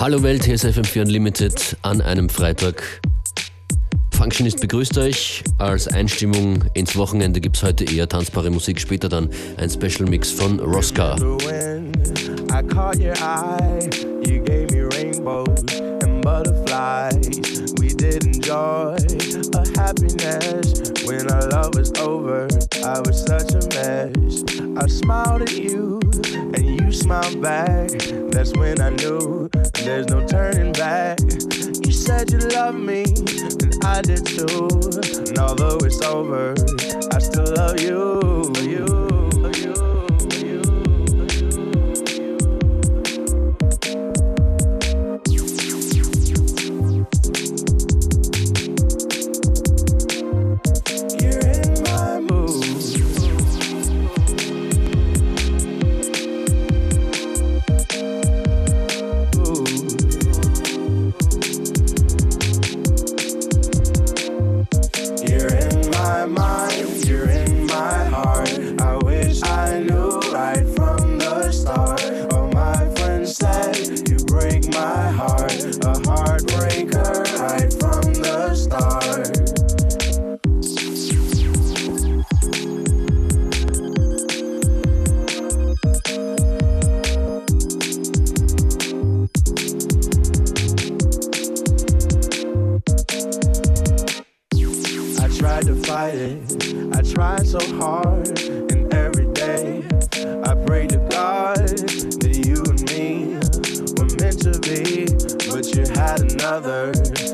Hallo Welt, hier ist FM4 Unlimited an einem Freitag. Functionist begrüßt euch. Als Einstimmung ins Wochenende gibt es heute eher tanzbare Musik, später dann ein Special Mix von Rosca. When our love was over. I was such a mess. I smiled at you and you smiled back. That's when I knew there's no turning back. You said you loved me, and I did too. And although it's over, I still love you. you. fighting. I tried so hard, and every day I pray to God that you and me were meant to be, but you had another.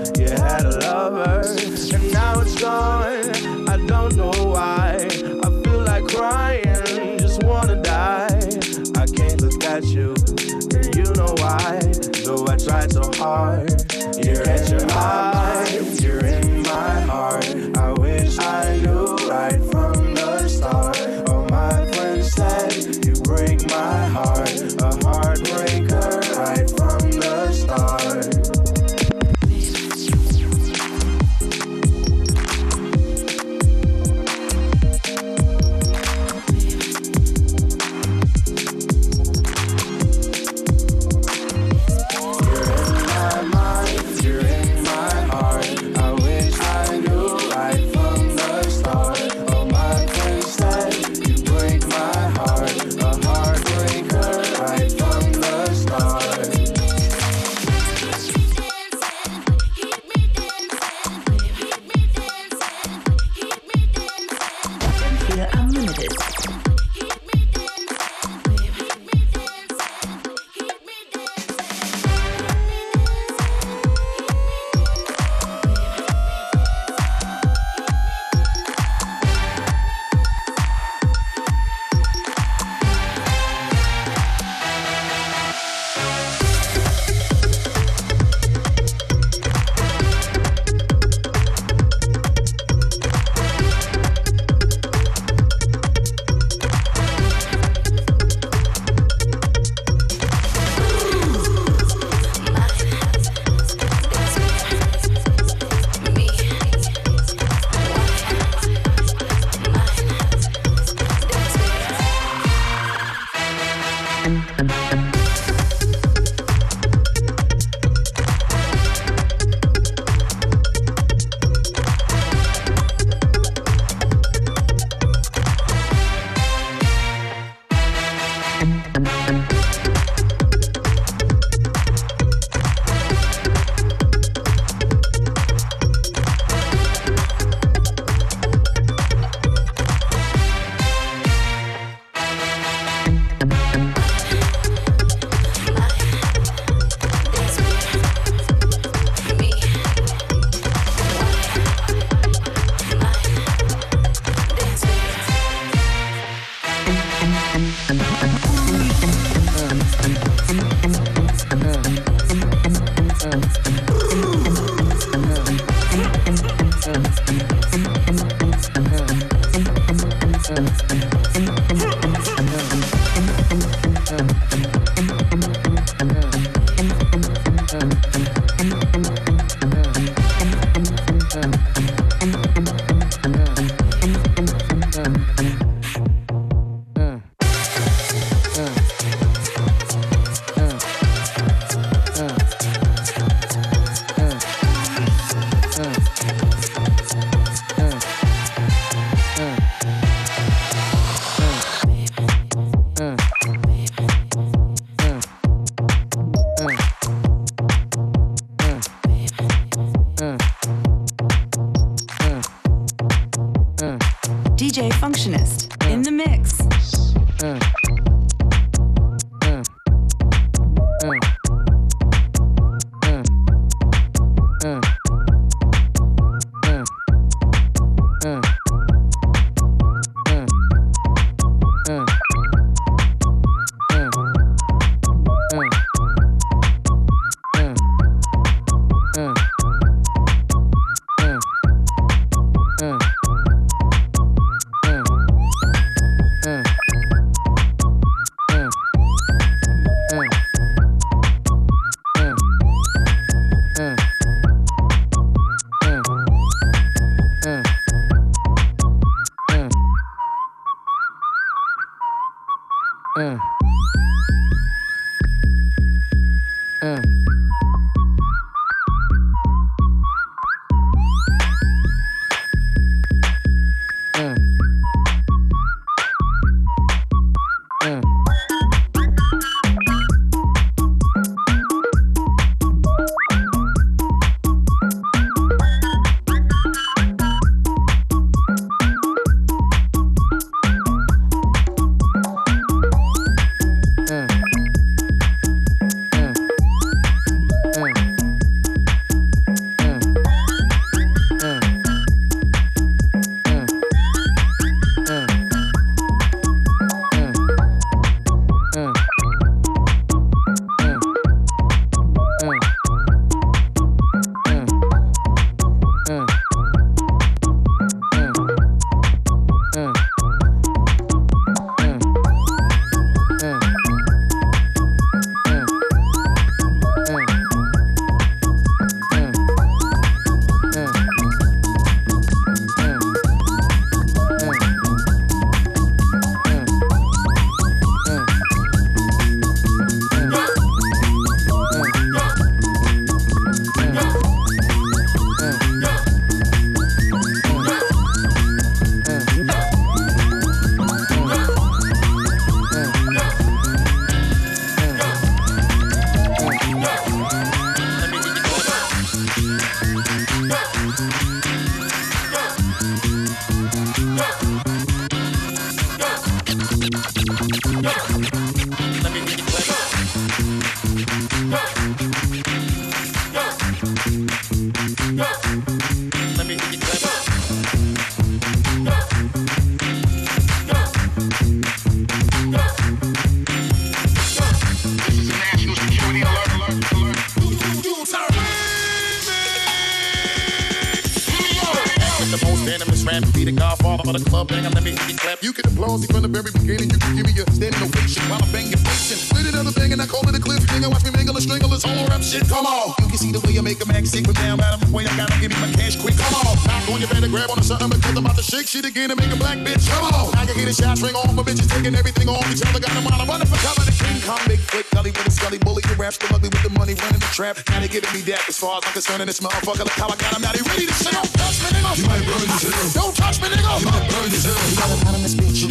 Shit come on. You can see the way I make a man sick, but damn, out of my way, I gotta give me my cash quick, come on. Knock on your better grab on the something because I'm about to shake shit again and make a black bitch. Come on. I can hear the shots ring off, my bitches taking everything off each other. Got them while I'm running for cover. The king come big foot, gully with a scully bully. The rap still ugly with the money running the trap. Now they giving me that as far as I'm concerned. And this motherfucker, look how I got him. Now they ready to say, don't touch me, nigga. You might burn this hell. Don't touch me, nigga. You might burn this hell. We got him hot in this bitch.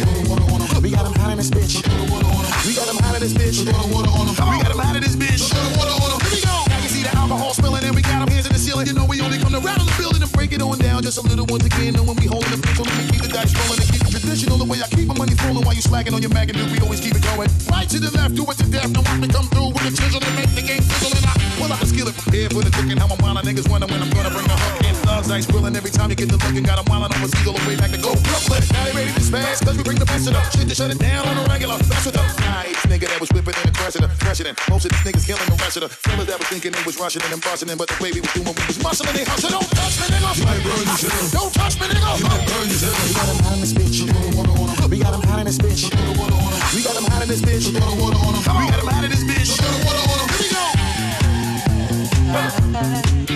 We got him hot in this bitch. We got him hot in this bitch. We got him hot in this bitch. Here we go. Now you see the alcohol spilling and we got him hands in the ceiling. You know we only come to rattle the building and break it on down just a little once again. And when we holding the let me keep the dice rolling and keep it traditional. The way I keep my money flowing while you slacking on your mag and we always keep it going. Right to the left, do it to death. Now watch me come through with the chisel and make the game fizzle. And I pull out the skillet, prepared for the cooking. How my mind, niggas wonder when I'm gonna bring the hook in. Thugs ice grilling every time you get the looking. Got them wildin' over Eagle way back to go Brooklyn. Now they ready to spaz, cause we bring the best of them. Shit to shut it down on a regular. That's with the nice nigga that was whipping and crushing the precedent. Most of these niggas killing the rest of the fellas that was thinking they was rushing and busting in, but the way we was doing, we was muscling. They hustle. Don't touch me, nigga. You might burn hell. Don't touch me, nigga. You might burn hell. We got him hot in this bitch. We got him hot in this bitch. We got him hot in this bitch. We got him hot in this bitch. Here we go. Here we go. You don't really want it, my dude. I'm saying, push my niggas is rude. And when we come, we eat it, ain't a fool. Back to the fact in the matter at hand for me to come and control this whole shit was only part of the plan. The other part of the plan is for you to understand that nothing can fuck with the kid. Let me say it again. The broad back big bust a bus back and put out the trash and just with the record we got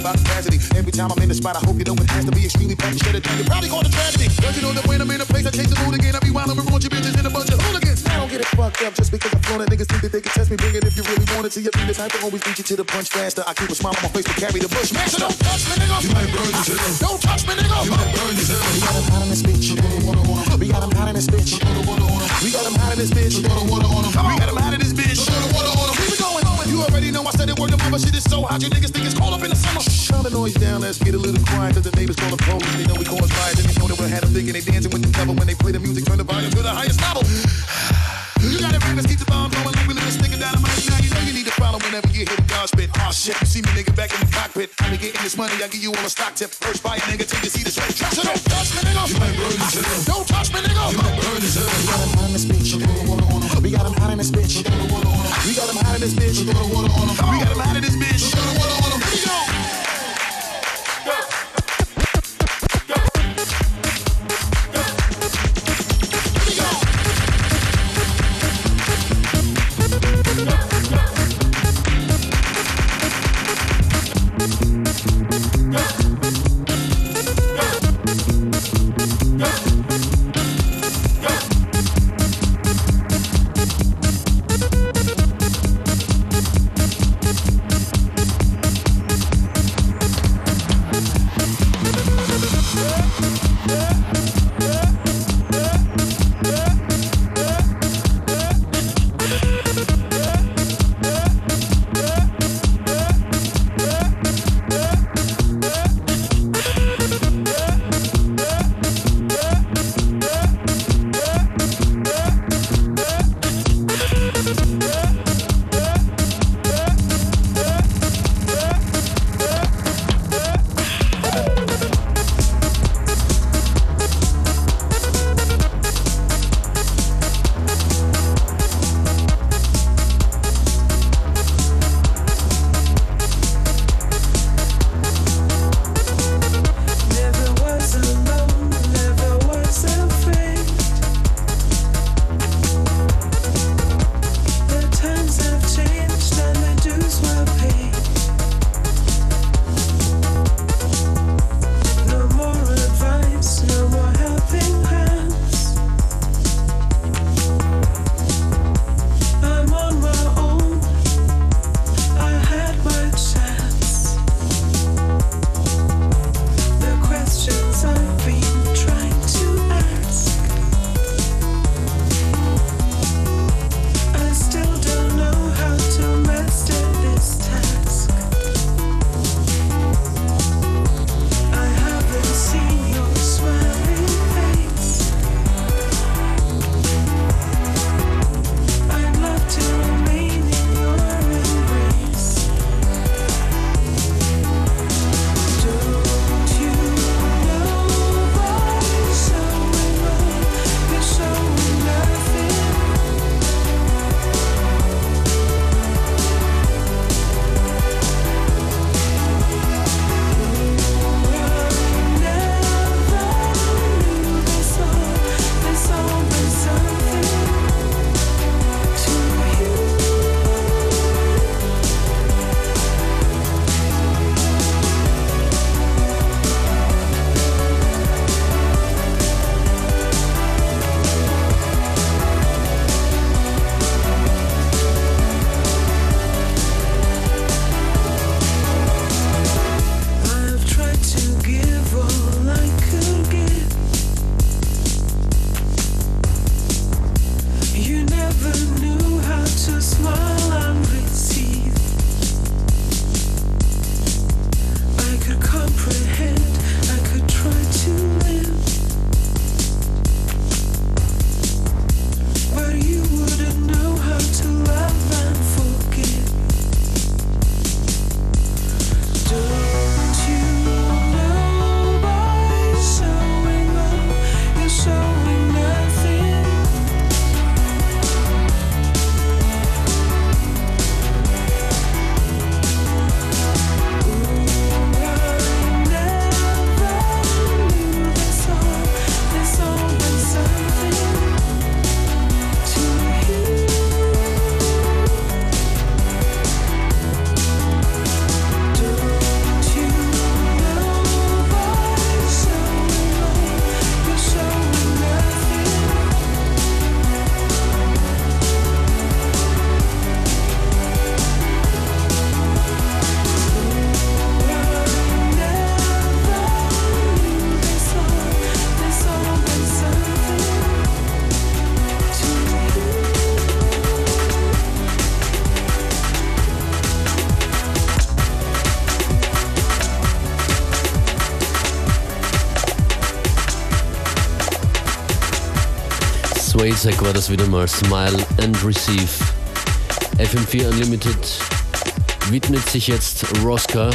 about capacity? Every time I'm in the spot, I hope you know it has to be extremely packed. Shit, it probably called a tragedy. Cause you know that when I'm in a place, I change the mood again. I be wild and reward your bitches in a bunch of hooligans. I don't get it fucked up just because I'm flown niggas think that they can test me. Bring it if you really want it. See your beat is hyper, always beat you to the punch faster. I keep a smile on my face to carry the bush. Man, so don't touch me, nigga. You might burn yourself. Don't touch me, nigga. You might burn yourself. We got him hot in this bitch. We got him hot in this bitch. We got him hot in this bitch. We got him hot in this bitch. Keep it going. You already know I said it word of mother shit is so hot. You niggas think it's cold up in the summer. Turn the noise down, let's get a little quiet. Cause the neighbors call the police. They know we cause riots. And they know that we'll have them thinking they dancing with the devil. When they play the music, turn the volume to the highest level. You got it, rappers, keep the bomb going like we live a stick of dynamite. Now you know you need to follow whenever you hear the God spit. Aw shit, you see me nigga back in the cockpit. I be getting this money, I give you all a stock tip. First buy a nigga till you see the sweat. So don't touch me, nigga. You might burn yourself. Don't touch me, nigga. You might burn yourself. We got him hot in this bitch. We got him hot in this bitch. We got him hot in this bitch. We got him hot in this bitch. Swayzek war das wieder mal. Smile and Receive. FM4 Unlimited widmet sich jetzt Rosca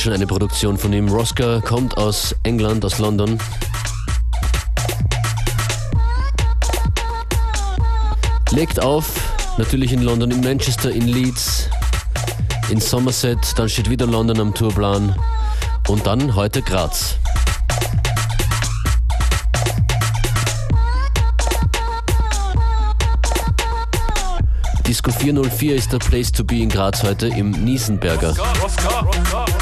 Schon eine Produktion von ihm. Rosca kommt aus England, aus London. Legt auf, natürlich in London, in Manchester, in Leeds, in Somerset, dann steht wieder London am Tourplan und dann heute Graz. Disco 404 ist der Place to be in Graz heute im Niesenberger. Oscar, Oscar, Oscar,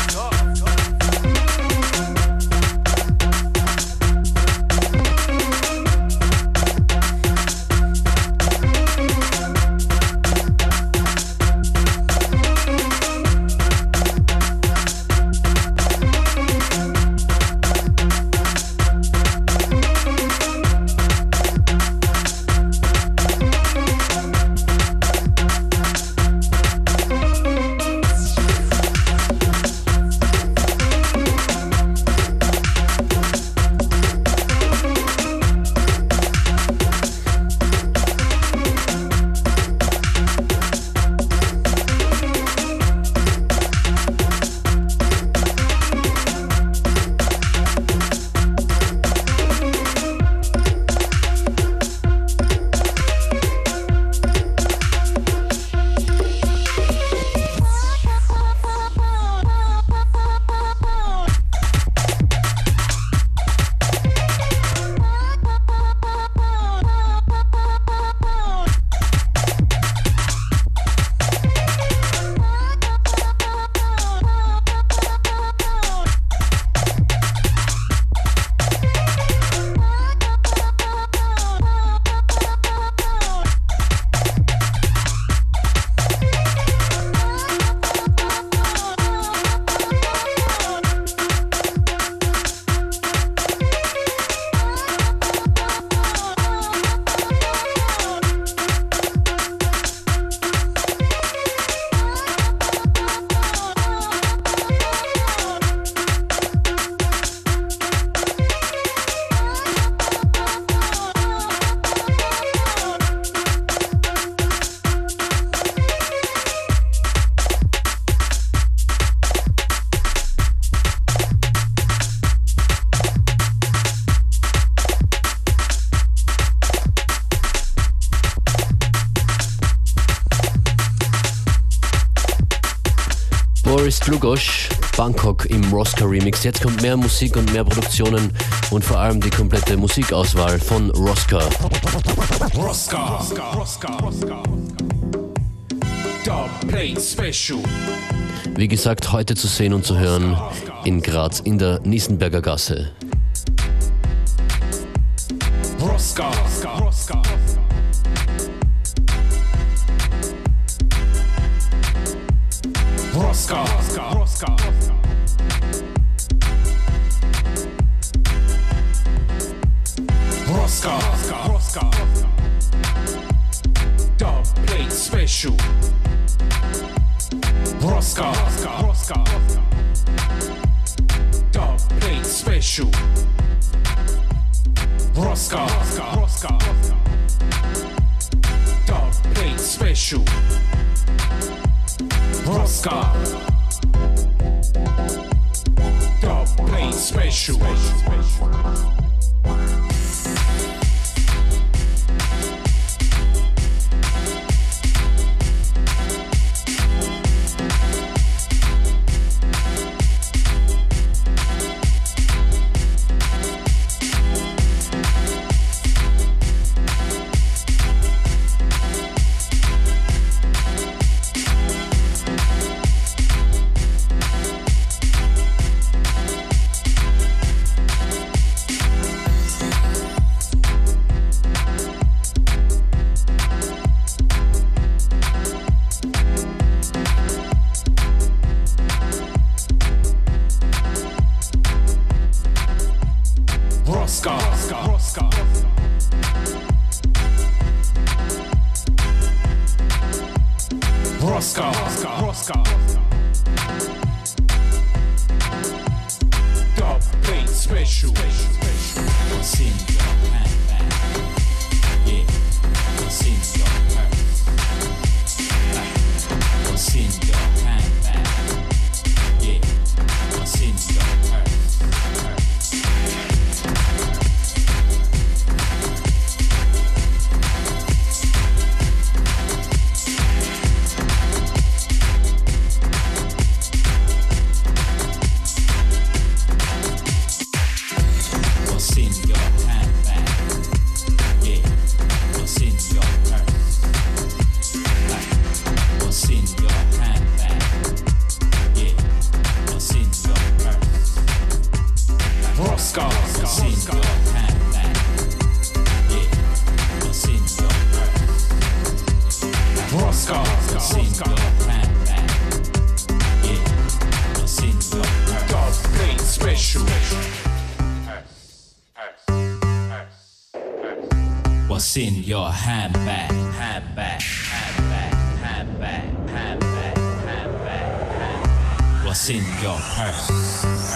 Lugosch, Bangkok im Rosca Remix. Jetzt kommt mehr Musik und mehr Produktionen und vor allem die komplette Musikauswahl von Rosca. Rosca. Wie gesagt, heute zu sehen und zu hören in Graz in der Nissenberger Gasse. What's in your handbag? Handbag, handbag, handbag, handbag, handbag, handbag. What's in your purse?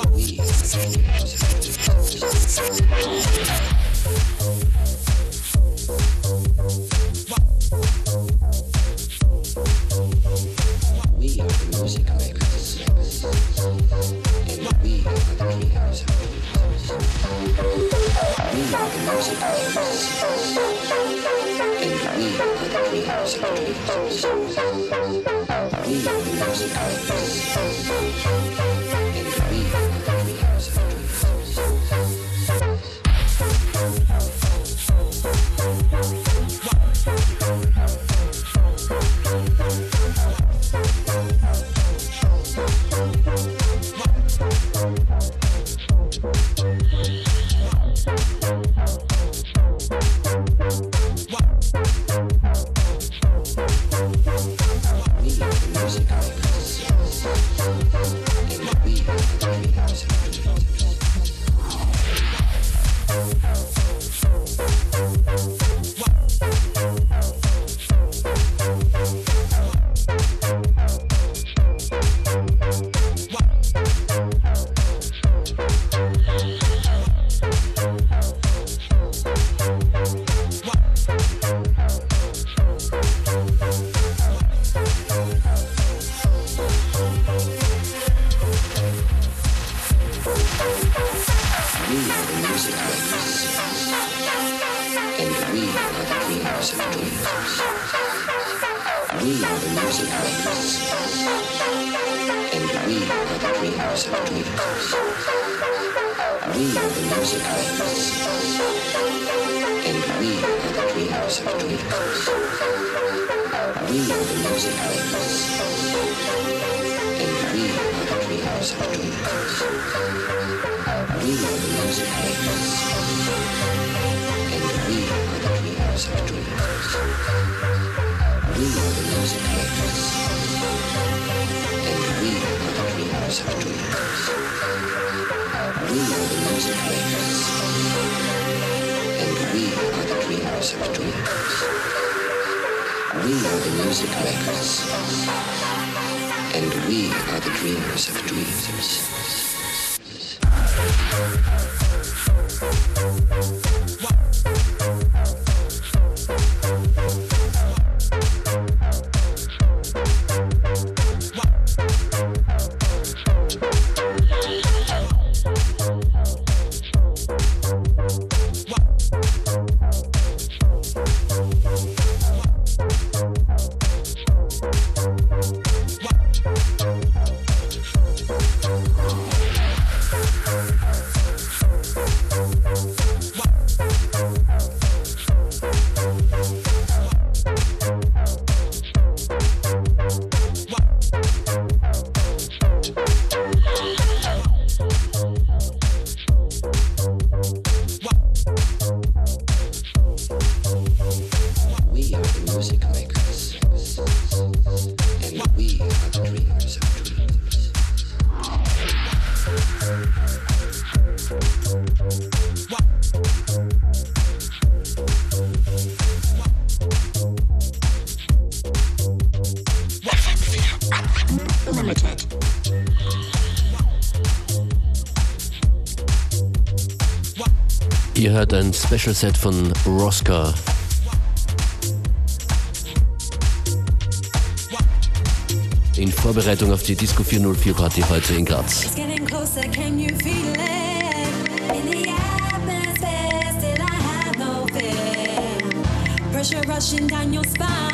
oh We are the music outlets, and we are the treehouse of dreams. We are the music outlets, and we are the treehouse of dreams. We are the music outlets, and we are the treehouse of dreams. We are the music outlets of dreams. We are the music makers. And we are the dreamers of dreams. We are the music makers. And we are the dreamers of dreams. gehört ein Special Set von Rosca. In Vorbereitung auf die Disco 404 Party heute in Graz. Pressure rushing down your spine